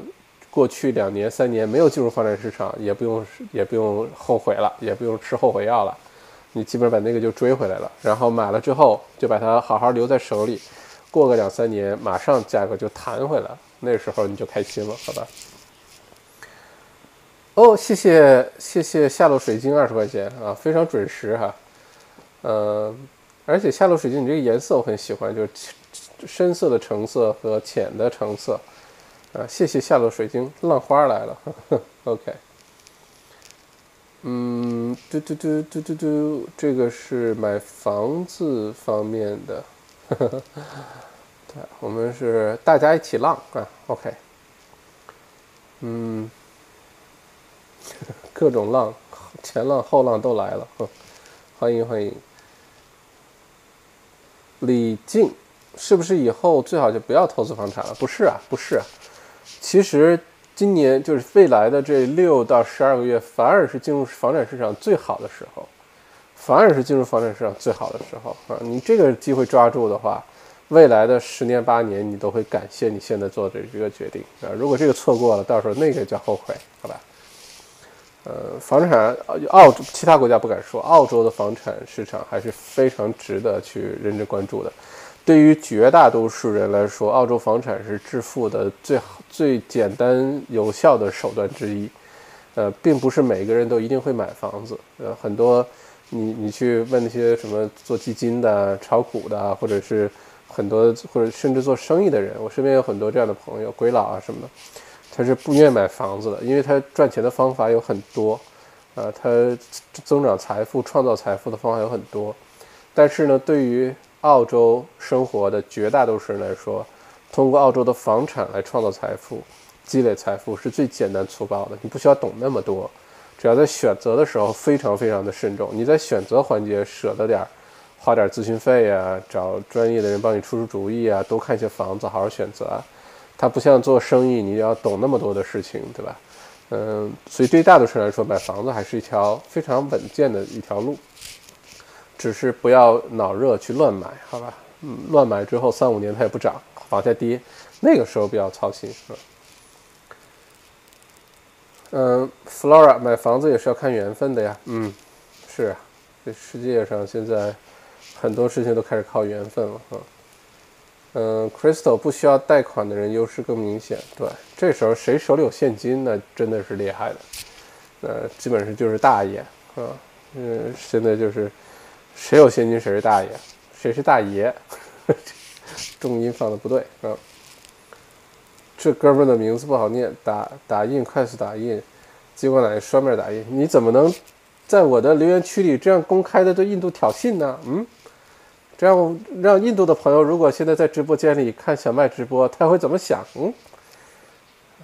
过去两年、三年没有进入房产市场，也不用也不用后悔了，也不用吃后悔药了，你基本上把那个就追回来了。然后买了之后，就把它好好留在手里，过个两三年，马上价格就弹回来，那时候你就开心了，好吧？哦，谢谢谢谢下落水晶二十块钱啊，非常准时哈，嗯，而且下落水晶你这个颜色我很喜欢，就是深色的橙色和浅的橙色，啊，谢谢下落水晶，浪花来了，OK，嗯，嘟嘟嘟嘟嘟嘟，这个是买房子方面的，对，我们是大家一起浪啊，OK，嗯。各种浪，前浪后浪都来了，欢迎欢迎。李静，是不是以后最好就不要投资房产了？不是啊，不是。其实今年就是未来的这六到十二个月，反而是进入房产市场最好的时候，反而是进入房产市场最好的时候啊！你这个机会抓住的话，未来的十年八年，你都会感谢你现在做的这个决定啊！如果这个错过了，到时候那个叫后悔，好吧？呃，房产，澳洲其他国家不敢说，澳洲的房产市场还是非常值得去认真关注的。对于绝大多数人来说，澳洲房产是致富的最好、最简单有效的手段之一。呃，并不是每个人都一定会买房子。呃，很多你你去问那些什么做基金的、炒股的，或者是很多或者甚至做生意的人，我身边有很多这样的朋友，鬼佬啊什么的。他是不愿意买房子的，因为他赚钱的方法有很多，啊，他增长财富、创造财富的方法有很多。但是呢，对于澳洲生活的绝大多数人来说，通过澳洲的房产来创造财富、积累财富是最简单粗暴的。你不需要懂那么多，只要在选择的时候非常非常的慎重。你在选择环节舍得点儿，花点咨询费呀，找专业的人帮你出出主意啊，多看一些房子，好好选择。它不像做生意，你要懂那么多的事情，对吧？嗯，所以对大多数人来说，买房子还是一条非常稳健的一条路，只是不要脑热去乱买，好吧？嗯，乱买之后三五年它也不涨，往下跌，那个时候比较操心，是吧？嗯，Flora 买房子也是要看缘分的呀，嗯，是啊，这世界上现在很多事情都开始靠缘分了，哈。嗯，Crystal 不需要贷款的人优势更明显。对，这时候谁手里有现金，那真的是厉害的。呃，基本上就是大爷啊。嗯，现在就是谁有现金谁是大爷，谁是大爷？重音放的不对啊。这哥们的名字不好念，打打印快速打印，激光打印双面打印，你怎么能在我的留言区里这样公开的对印度挑衅呢？嗯？这样让印度的朋友，如果现在在直播间里看小麦直播，他会怎么想？嗯，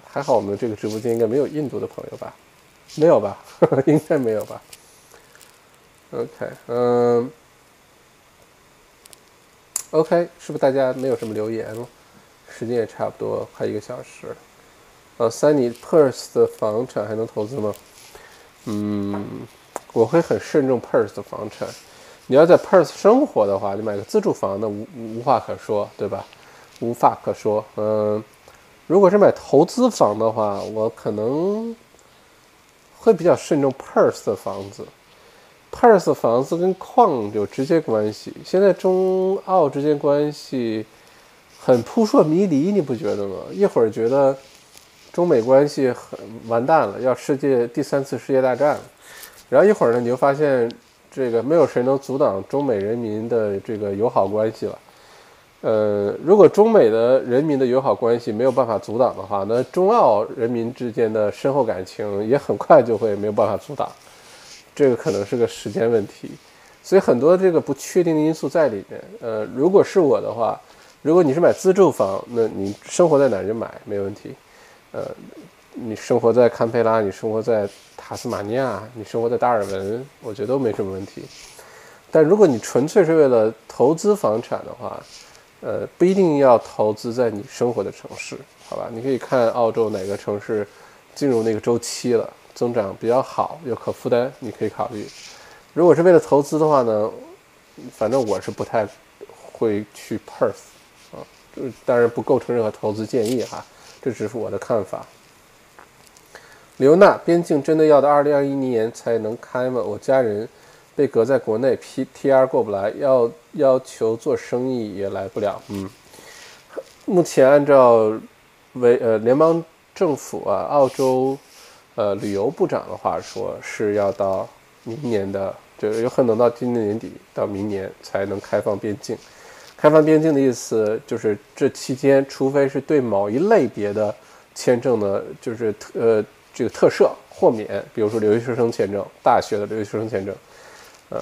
还好我们这个直播间应该没有印度的朋友吧？没有吧？应该没有吧？OK，嗯，OK，是不是大家没有什么留言了？时间也差不多快一个小时了。呃，Sunny Perth 的房产还能投资吗？嗯，我会很慎重 Perth 的房产。你要在 Perth 生活的话，你买个自住房，那无无话可说，对吧？无话可说。嗯，如果是买投资房的话，我可能会比较慎重 Perth 的房子。Perth 房子跟矿有直接关系。现在中澳之间关系很扑朔迷离，你不觉得吗？一会儿觉得中美关系很完蛋了，要世界第三次世界大战了，然后一会儿呢，你就发现。这个没有谁能阻挡中美人民的这个友好关系了。呃，如果中美的人民的友好关系没有办法阻挡的话，那中澳人民之间的深厚感情也很快就会没有办法阻挡。这个可能是个时间问题。所以很多这个不确定的因素在里面。呃，如果是我的话，如果你是买自住房，那你生活在哪就买没问题。呃。你生活在堪培拉，你生活在塔斯马尼亚，你生活在达尔文，我觉得都没什么问题。但如果你纯粹是为了投资房产的话，呃，不一定要投资在你生活的城市，好吧？你可以看澳洲哪个城市进入那个周期了，增长比较好，又可负担，你可以考虑。如果是为了投资的话呢，反正我是不太会去 Perth 啊，当然不构成任何投资建议哈，这只是我的看法。刘娜，边境真的要到二零二一年才能开吗？我家人被隔在国内，P T R 过不来，要要求做生意也来不了。嗯，目前按照为呃联邦政府啊，澳洲呃旅游部长的话说，是要到明年的，就有可能到今年年底到明年才能开放边境。开放边境的意思就是这期间，除非是对某一类别的签证呢，就是特呃。这个特赦豁免，比如说留学生签证、大学的留学生签证，嗯，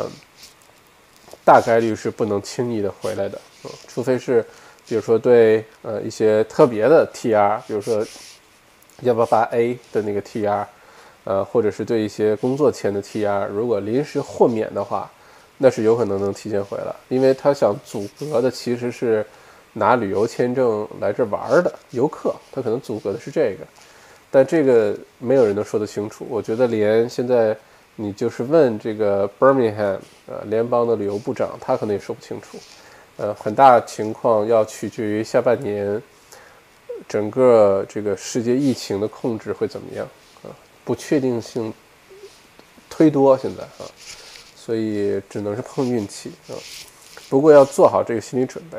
大概率是不能轻易的回来的，嗯，除非是，比如说对呃一些特别的 TR，比如说幺八八 A 的那个 TR，呃，或者是对一些工作签的 TR，如果临时豁免的话，那是有可能能提前回来，因为他想阻隔的其实是拿旅游签证来这玩的游客，他可能阻隔的是这个。但这个没有人能说得清楚。我觉得连现在你就是问这个 Birmingham 呃联邦的旅游部长，他可能也说不清楚。呃，很大情况要取决于下半年整个这个世界疫情的控制会怎么样啊？不确定性忒多现在啊，所以只能是碰运气啊。不过要做好这个心理准备。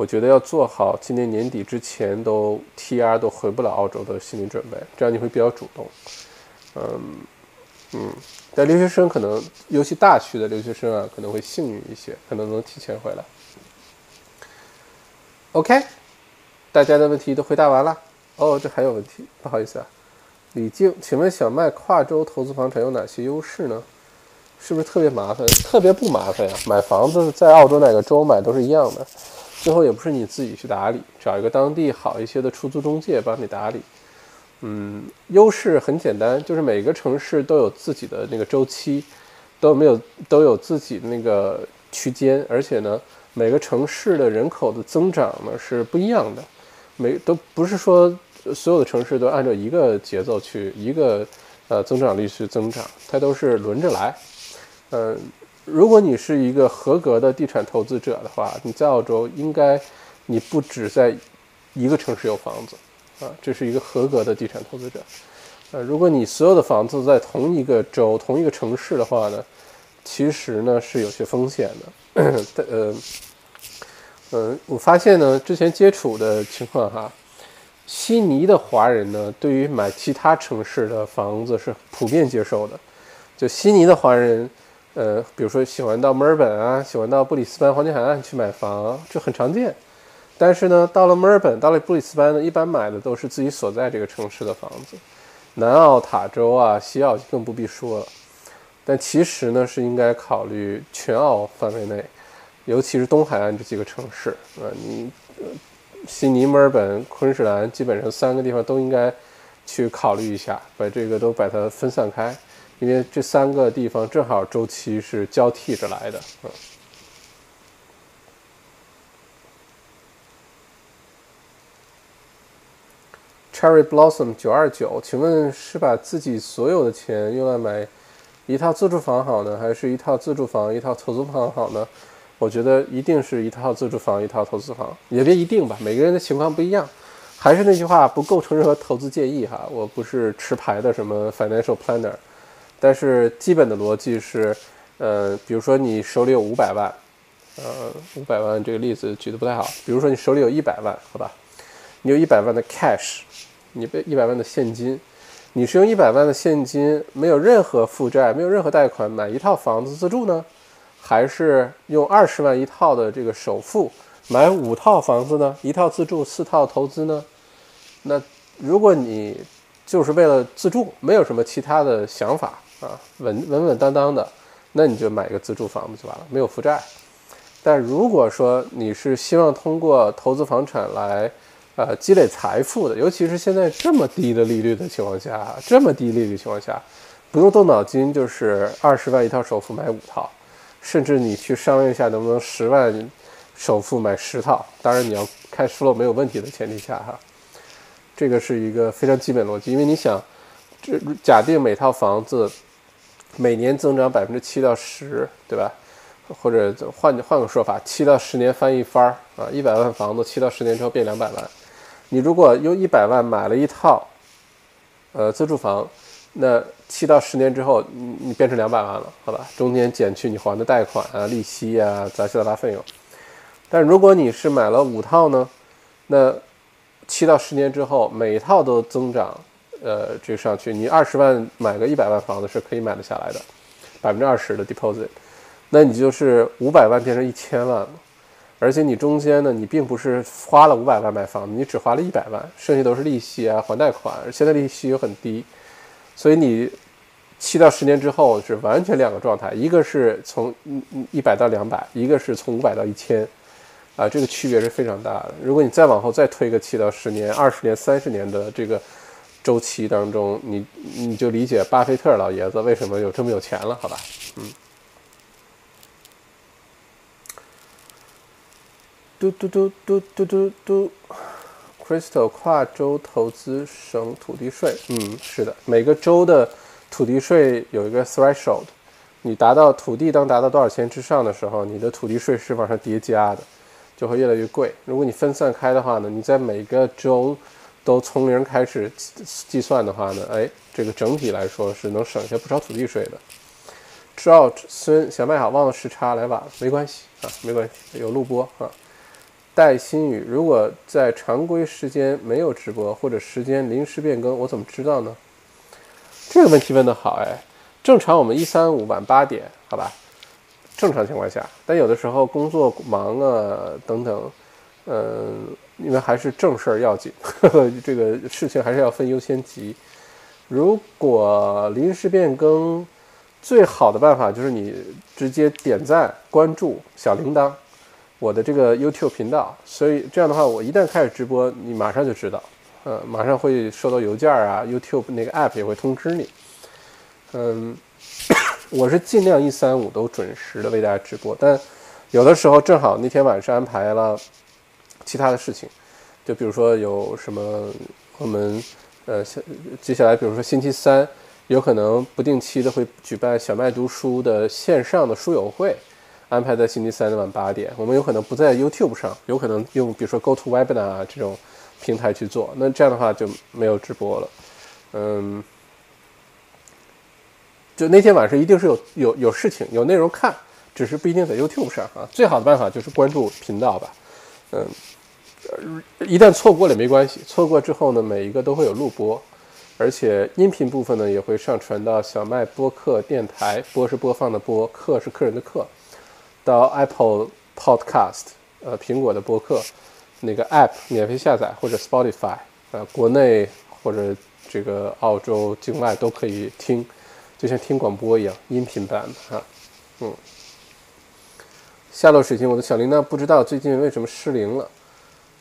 我觉得要做好今年年底之前都 TR 都回不了澳洲的心理准备，这样你会比较主动。嗯嗯，但留学生可能，尤其大区的留学生啊，可能会幸运一些，可能能提前回来。OK，大家的问题都回答完了。哦，这还有问题，不好意思啊，李静，请问小麦跨州投资房产有哪些优势呢？是不是特别麻烦？特别不麻烦呀，买房子在澳洲哪个州买都是一样的。最后也不是你自己去打理，找一个当地好一些的出租中介帮你打理。嗯，优势很简单，就是每个城市都有自己的那个周期，都没有都有自己的那个区间，而且呢，每个城市的人口的增长呢是不一样的，每都不是说所有的城市都按照一个节奏去一个呃增长率去增长，它都是轮着来，嗯。如果你是一个合格的地产投资者的话，你在澳洲应该，你不止在一个城市有房子，啊，这是一个合格的地产投资者。呃，如果你所有的房子在同一个州、同一个城市的话呢，其实呢是有些风险的。呃，嗯，我发现呢，之前接触的情况哈，悉尼的华人呢，对于买其他城市的房子是普遍接受的，就悉尼的华人。呃，比如说喜欢到墨尔本啊，喜欢到布里斯班黄金海岸去买房，这很常见。但是呢，到了墨尔本，到了布里斯班呢，一般买的都是自己所在这个城市的房子。南澳、塔州啊，西澳就更不必说了。但其实呢，是应该考虑全澳范围内，尤其是东海岸这几个城市啊，你悉尼、墨尔本、昆士兰，基本上三个地方都应该去考虑一下，把这个都把它分散开。因为这三个地方正好周期是交替着来的，嗯。Cherry Blossom 九二九，请问是把自己所有的钱用来买一套自住房好呢，还是一套自住房一套投资房好呢？我觉得一定是一套自住房一套投资房，也别一定吧，每个人的情况不一样。还是那句话，不构成任何投资建议哈，我不是持牌的什么 financial planner。但是基本的逻辑是，呃，比如说你手里有五百万，呃，五百万这个例子举得不太好。比如说你手里有一百万，好吧，你有一百万的 cash，你被一百万的现金，你是用一百万的现金，没有任何负债，没有任何贷款买一套房子自住呢，还是用二十万一套的这个首付买五套房子呢？一套自住，四套投资呢？那如果你就是为了自住，没有什么其他的想法。啊，稳稳稳当当的，那你就买一个自住房子就完了，没有负债。但如果说你是希望通过投资房产来，呃，积累财富的，尤其是现在这么低的利率的情况下，这么低利率情况下，不用动脑筋，就是二十万一套首付买五套，甚至你去商量一下能不能十万首付买十套，当然你要开 flow 没有问题的前提下哈，这个是一个非常基本逻辑，因为你想。这假定每套房子每年增长百分之七到十，对吧？或者换换个说法，七到十年翻一番儿啊，一百万房子七到十年之后变两百万。你如果用一百万买了一套，呃，自住房，那七到十年之后，你你变成两百万了，好吧？中间减去你还的贷款啊、利息啊、杂七杂八费用。但如果你是买了五套呢，那七到十年之后，每一套都增长，呃，这个上去，你二十万买个一百万房子是可以买得下来的，百分之二十的 deposit，那你就是五百万变成一千万了。而且你中间呢，你并不是花了五百万买房子，你只花了一百万，剩下都是利息啊，还贷款。现在利息又很低，所以你七到十年之后是完全两个状态，一个是从一百到两百，一个是从五百到一千，啊，这个区别是非常大的。如果你再往后再推个七到十年、二十年、三十年的这个周期当中，你你就理解巴菲特老爷子为什么有这么有钱了，好吧？嗯。嘟嘟嘟嘟嘟嘟嘟，Crystal 跨州投资省土地税。嗯，是的，每个州的土地税有一个 threshold，你达到土地当达到多少钱之上的时候，你的土地税是往上叠加的，就会越来越贵。如果你分散开的话呢，你在每个州都从零开始计算的话呢，哎，这个整体来说是能省下不少土地税的。赵孙小麦好，忘了时差来晚了，没关系啊，没关系，有录播啊。戴新宇，如果在常规时间没有直播，或者时间临时变更，我怎么知道呢？这个问题问得好，哎，正常我们一三五晚八点，好吧？正常情况下，但有的时候工作忙啊等等，嗯，因为还是正事儿要紧，呵呵，这个事情还是要分优先级。如果临时变更，最好的办法就是你直接点赞、关注小铃铛。我的这个 YouTube 频道，所以这样的话，我一旦开始直播，你马上就知道，呃，马上会收到邮件啊，YouTube 那个 App 也会通知你。嗯，我是尽量一三五都准时的为大家直播，但有的时候正好那天晚上安排了其他的事情，就比如说有什么我们呃下接下来，比如说星期三有可能不定期的会举办小麦读书的线上的书友会。安排在星期三的晚八点，我们有可能不在 YouTube 上，有可能用比如说 Go To Webinar 啊这种平台去做，那这样的话就没有直播了。嗯，就那天晚上一定是有有有事情有内容看，只是不一定在 YouTube 上啊。最好的办法就是关注频道吧。嗯，一旦错过了没关系，错过之后呢，每一个都会有录播，而且音频部分呢也会上传到小麦播客电台，播是播放的播，客是客人的客。到 Apple Podcast，呃，苹果的播客那个 App 免费下载，或者 Spotify，呃，国内或者这个澳洲境外都可以听，就像听广播一样，音频版的哈，嗯。下落水晶，我的小铃铛不知道最近为什么失灵了，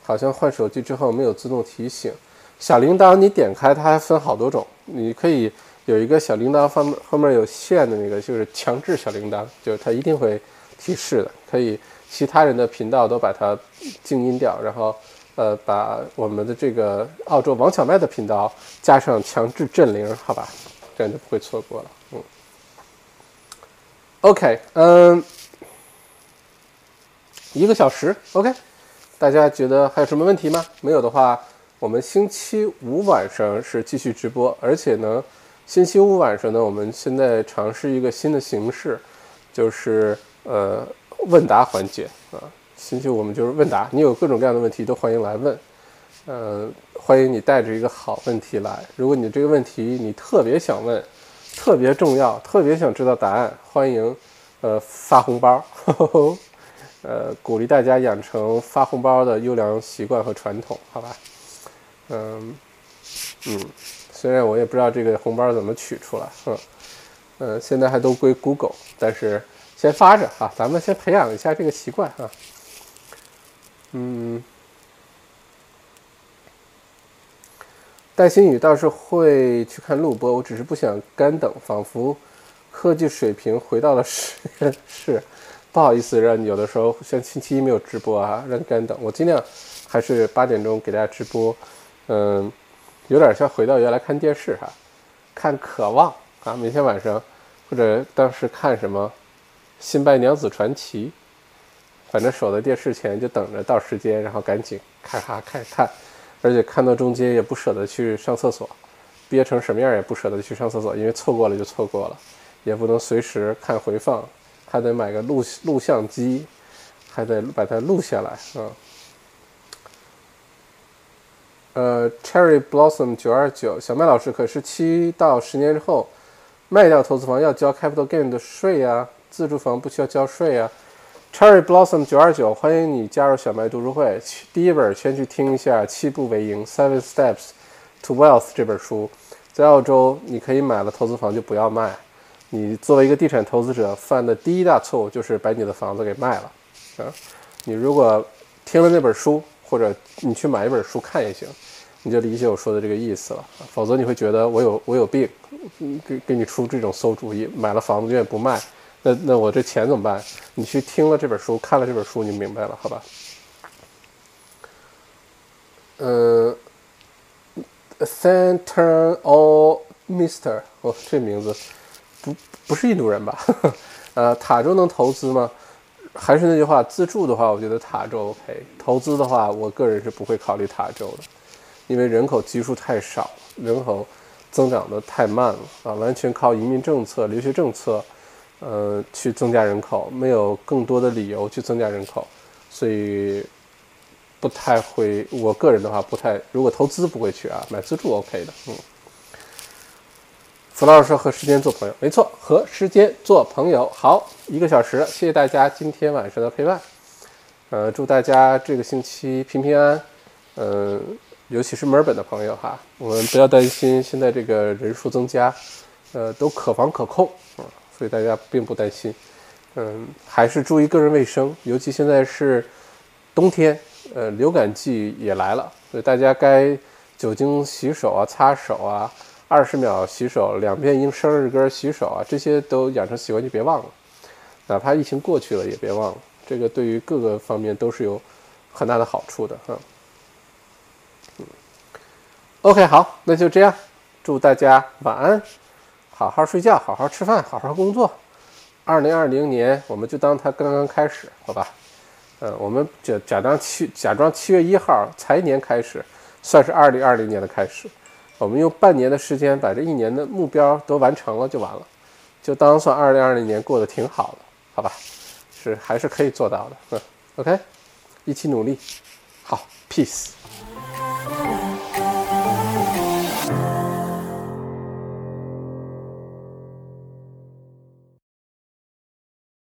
好像换手机之后没有自动提醒。小铃铛你点开它还分好多种，你可以有一个小铃铛方后面有线的那个，就是强制小铃铛，就是它一定会。提示的可以，其他人的频道都把它静音掉，然后呃把我们的这个澳洲王小麦的频道加上强制振铃，好吧，这样就不会错过了。嗯，OK，嗯，一个小时，OK，大家觉得还有什么问题吗？没有的话，我们星期五晚上是继续直播，而且呢，星期五晚上呢，我们现在尝试一个新的形式，就是。呃，问答环节啊，星期五我们就是问答，你有各种各样的问题都欢迎来问，呃，欢迎你带着一个好问题来。如果你这个问题你特别想问，特别重要，特别想知道答案，欢迎呃发红包，呃鼓励大家养成发红包的优良习惯和传统，好吧？嗯嗯，虽然我也不知道这个红包怎么取出来，嗯，呃，现在还都归 Google，但是。先发着哈，咱们先培养一下这个习惯哈。嗯，戴新宇倒是会去看录播，我只是不想干等，仿佛科技水平回到了实验室。不好意思，让你有的时候像星期一没有直播啊，让你干等。我尽量还是八点钟给大家直播。嗯，有点像回到原来看电视哈。看《渴望》啊，每天晚上，或者当时看什么《新白娘子传奇》，反正守在电视前就等着到时间，然后赶紧看哈看看，而且看到中间也不舍得去上厕所，憋成什么样也不舍得去上厕所，因为错过了就错过了，也不能随时看回放，还得买个录录像机，还得把它录下来啊。呃，Cherry Blossom 九二九，小麦老师，可是七到十年之后卖掉投资房要交 capital gain 的税呀，自住房不需要交税呀。Cherry Blossom 九二九，欢迎你加入小麦读书会。第一本先去听一下《七步为营 Seven Steps to Wealth》这本书，在澳洲你可以买了投资房就不要卖。你作为一个地产投资者犯的第一大错误就是把你的房子给卖了啊！你如果听了那本书，或者你去买一本书看也行。你就理解我说的这个意思了，否则你会觉得我有我有病，给给你出这种馊主意，买了房子永远不卖，那那我这钱怎么办？你去听了这本书，看了这本书，你明白了，好吧？嗯，Center or Mister，哦，这名字不不是印度人吧？呃，塔州能投资吗？还是那句话，自住的话，我觉得塔州 OK，投资的话，我个人是不会考虑塔州的。因为人口基数太少，人口增长的太慢了啊，完全靠移民政策、留学政策，呃，去增加人口，没有更多的理由去增加人口，所以不太会。我个人的话，不太，如果投资不会去啊，买自住 OK 的。嗯，弗老师说和时间做朋友，没错，和时间做朋友。好，一个小时，谢谢大家今天晚上的陪伴。呃，祝大家这个星期平平安安。嗯。尤其是墨尔本的朋友哈，我们不要担心，现在这个人数增加，呃，都可防可控啊，所以大家并不担心。嗯，还是注意个人卫生，尤其现在是冬天，呃，流感季也来了，所以大家该酒精洗手啊、擦手啊、二十秒洗手、两遍应生日歌洗手啊，这些都养成习惯就别忘了。哪怕疫情过去了也别忘了，这个对于各个方面都是有很大的好处的哈。OK，好，那就这样，祝大家晚安，好好睡觉，好好吃饭，好好工作。二零二零年，我们就当它刚刚开始，好吧？嗯，我们假假装七假装七月一号财年开始，算是二零二零年的开始。我们用半年的时间把这一年的目标都完成了就完了，就当算二零二零年过得挺好的，好吧？是还是可以做到的，嗯，OK，一起努力，好，Peace。